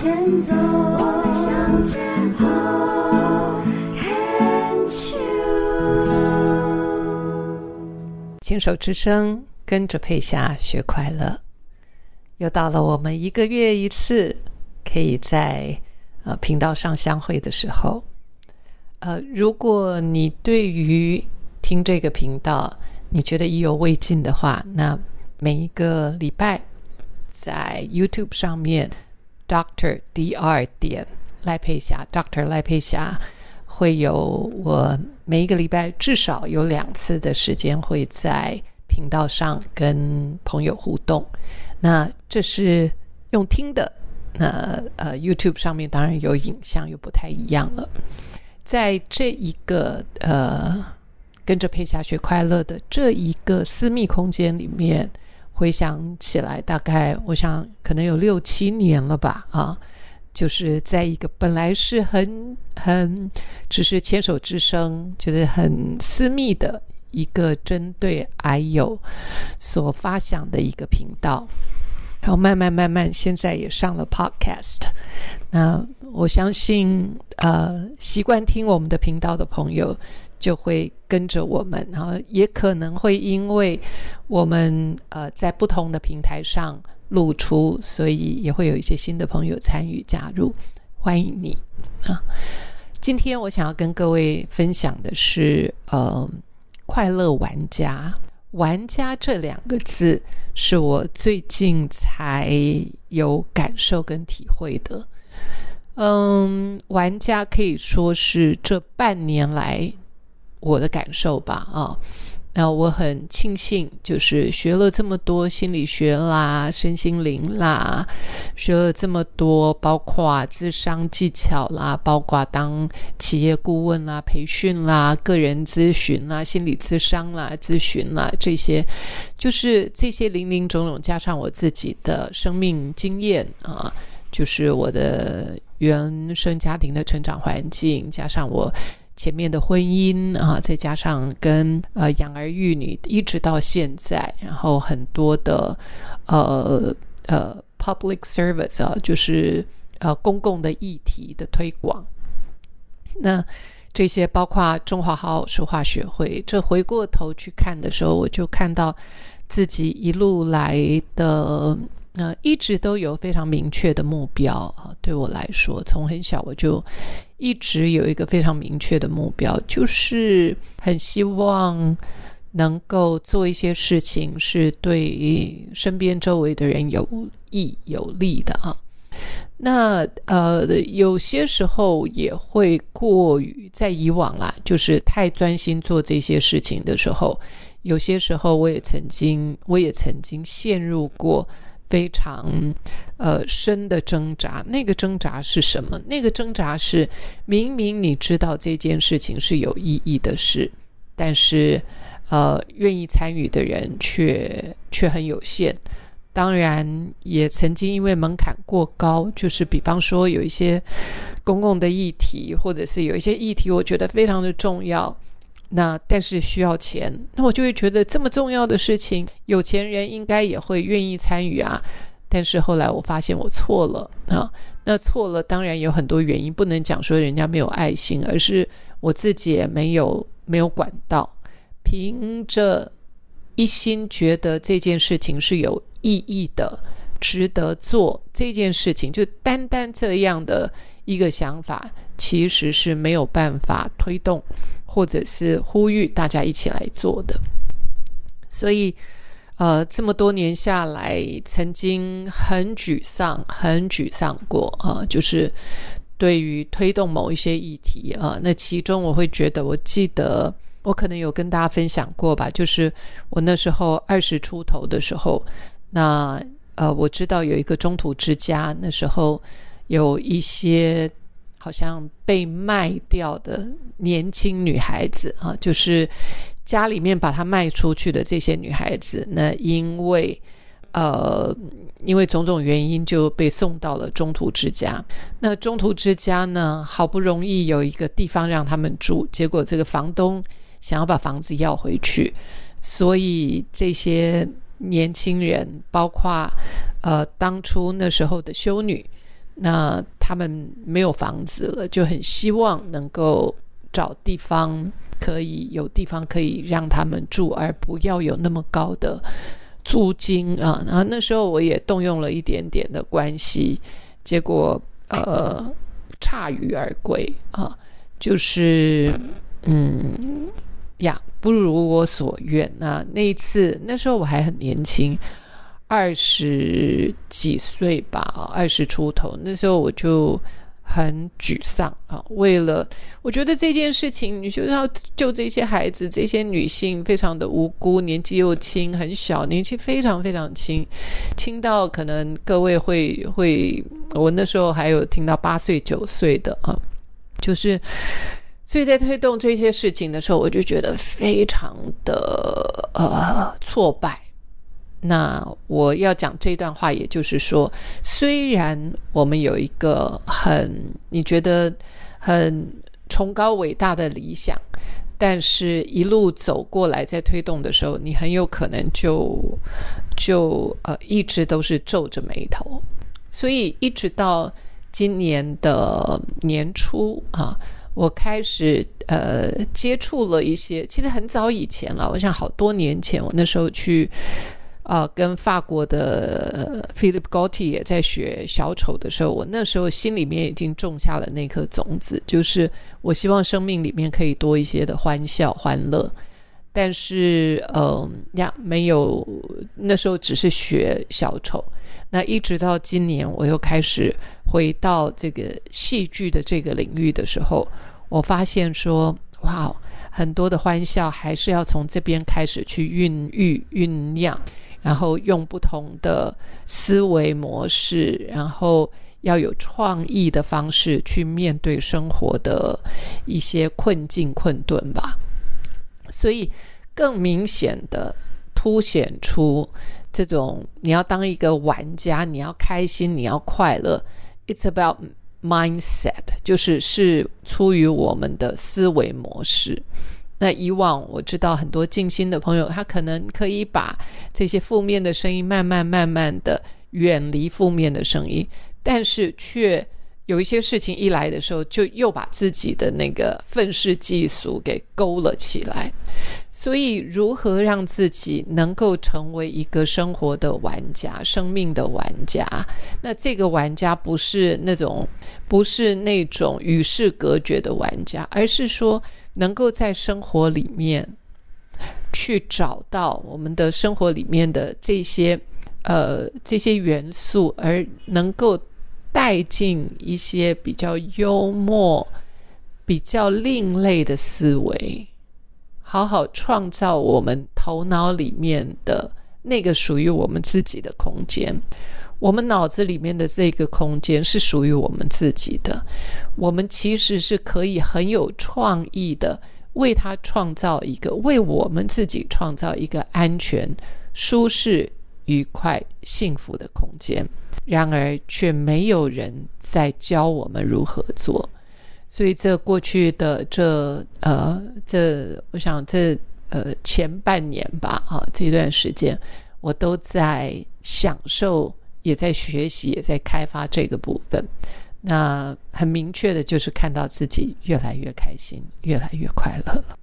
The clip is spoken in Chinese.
前走，我们向前走。牵手之声，跟着佩霞学快乐。又到了我们一个月一次可以在呃频道上相会的时候。呃，如果你对于听这个频道你觉得意犹未尽的话，那每一个礼拜在 YouTube 上面，Doctor D R 点赖佩霞，Doctor 赖佩霞会有我每一个礼拜至少有两次的时间会在频道上跟朋友互动。那这是用听的，那呃，YouTube 上面当然有影像，又不太一样了。在这一个呃，跟着佩霞学快乐的这一个私密空间里面，回想起来，大概我想可能有六七年了吧，啊，就是在一个本来是很很只是牵手之声，就是很私密的一个针对癌友所发想的一个频道。然后慢慢慢慢，现在也上了 Podcast。那我相信，呃，习惯听我们的频道的朋友就会跟着我们，然后也可能会因为我们呃在不同的平台上露出，所以也会有一些新的朋友参与加入。欢迎你啊！今天我想要跟各位分享的是，呃，快乐玩家。玩家这两个字是我最近才有感受跟体会的。嗯，玩家可以说是这半年来我的感受吧，啊。那我很庆幸，就是学了这么多心理学啦、身心灵啦，学了这么多，包括智商技巧啦，包括当企业顾问啦、培训啦、个人咨询啦、心理咨商啦、咨询啦这些，就是这些零零总总，加上我自己的生命经验啊，就是我的原生家庭的成长环境，加上我。前面的婚姻啊，再加上跟呃养儿育女一直到现在，然后很多的呃呃 public service 啊，就是呃公共的议题的推广。那这些包括中华好好说话学会，这回过头去看的时候，我就看到自己一路来的。那一直都有非常明确的目标啊！对我来说，从很小我就一直有一个非常明确的目标，就是很希望能够做一些事情是对身边周围的人有益有利的啊。那呃，有些时候也会过于在以往啦，就是太专心做这些事情的时候，有些时候我也曾经，我也曾经陷入过。非常呃深的挣扎，那个挣扎是什么？那个挣扎是明明你知道这件事情是有意义的事，但是呃愿意参与的人却却很有限。当然，也曾经因为门槛过高，就是比方说有一些公共的议题，或者是有一些议题，我觉得非常的重要。那但是需要钱，那我就会觉得这么重要的事情，有钱人应该也会愿意参与啊。但是后来我发现我错了啊，那错了当然有很多原因，不能讲说人家没有爱心，而是我自己也没有没有管道，凭着一心觉得这件事情是有意义的，值得做这件事情，就单单这样的一个想法，其实是没有办法推动。或者是呼吁大家一起来做的，所以，呃，这么多年下来，曾经很沮丧，很沮丧过啊。就是对于推动某一些议题啊，那其中我会觉得，我记得我可能有跟大家分享过吧，就是我那时候二十出头的时候，那呃，我知道有一个中途之家，那时候有一些。好像被卖掉的年轻女孩子啊，就是家里面把她卖出去的这些女孩子，那因为呃，因为种种原因就被送到了中途之家。那中途之家呢，好不容易有一个地方让他们住，结果这个房东想要把房子要回去，所以这些年轻人，包括呃当初那时候的修女。那他们没有房子了，就很希望能够找地方可以有地方可以让他们住，而不要有那么高的租金啊。然后那时候我也动用了一点点的关系，结果呃差与而归啊，就是嗯呀不如我所愿啊。那一次那时候我还很年轻。二十几岁吧，二十出头，那时候我就很沮丧啊。为了我觉得这件事情，你就要救这些孩子，这些女性非常的无辜，年纪又轻，很小，年纪非常非常轻，轻到可能各位会会，我那时候还有听到八岁九岁的啊，就是所以在推动这些事情的时候，我就觉得非常的呃挫败。那我要讲这段话，也就是说，虽然我们有一个很你觉得很崇高伟大的理想，但是一路走过来，在推动的时候，你很有可能就就呃一直都是皱着眉头。所以一直到今年的年初啊，我开始呃接触了一些，其实很早以前了，我想好多年前，我那时候去。啊，跟法国的 Philip Gaultier 也在学小丑的时候，我那时候心里面已经种下了那颗种子，就是我希望生命里面可以多一些的欢笑、欢乐。但是，嗯呀，没有，那时候只是学小丑。那一直到今年，我又开始回到这个戏剧的这个领域的时候，我发现说，哇，很多的欢笑还是要从这边开始去孕育、酝酿。然后用不同的思维模式，然后要有创意的方式去面对生活的一些困境困顿吧。所以，更明显的凸显出这种你要当一个玩家，你要开心，你要快乐。It's about mindset，就是是出于我们的思维模式。那以往我知道很多静心的朋友，他可能可以把这些负面的声音慢慢慢慢的远离负面的声音，但是却有一些事情一来的时候，就又把自己的那个愤世嫉俗给勾了起来。所以，如何让自己能够成为一个生活的玩家、生命的玩家？那这个玩家不是那种不是那种与世隔绝的玩家，而是说。能够在生活里面去找到我们的生活里面的这些呃这些元素，而能够带进一些比较幽默、比较另类的思维，好好创造我们头脑里面的那个属于我们自己的空间。我们脑子里面的这个空间是属于我们自己的，我们其实是可以很有创意的为它创造一个，为我们自己创造一个安全、舒适、愉快、幸福的空间。然而，却没有人在教我们如何做。所以，这过去的这呃，这我想这呃前半年吧，啊，这段时间我都在享受。也在学习，也在开发这个部分。那很明确的就是看到自己越来越开心，越来越快乐了。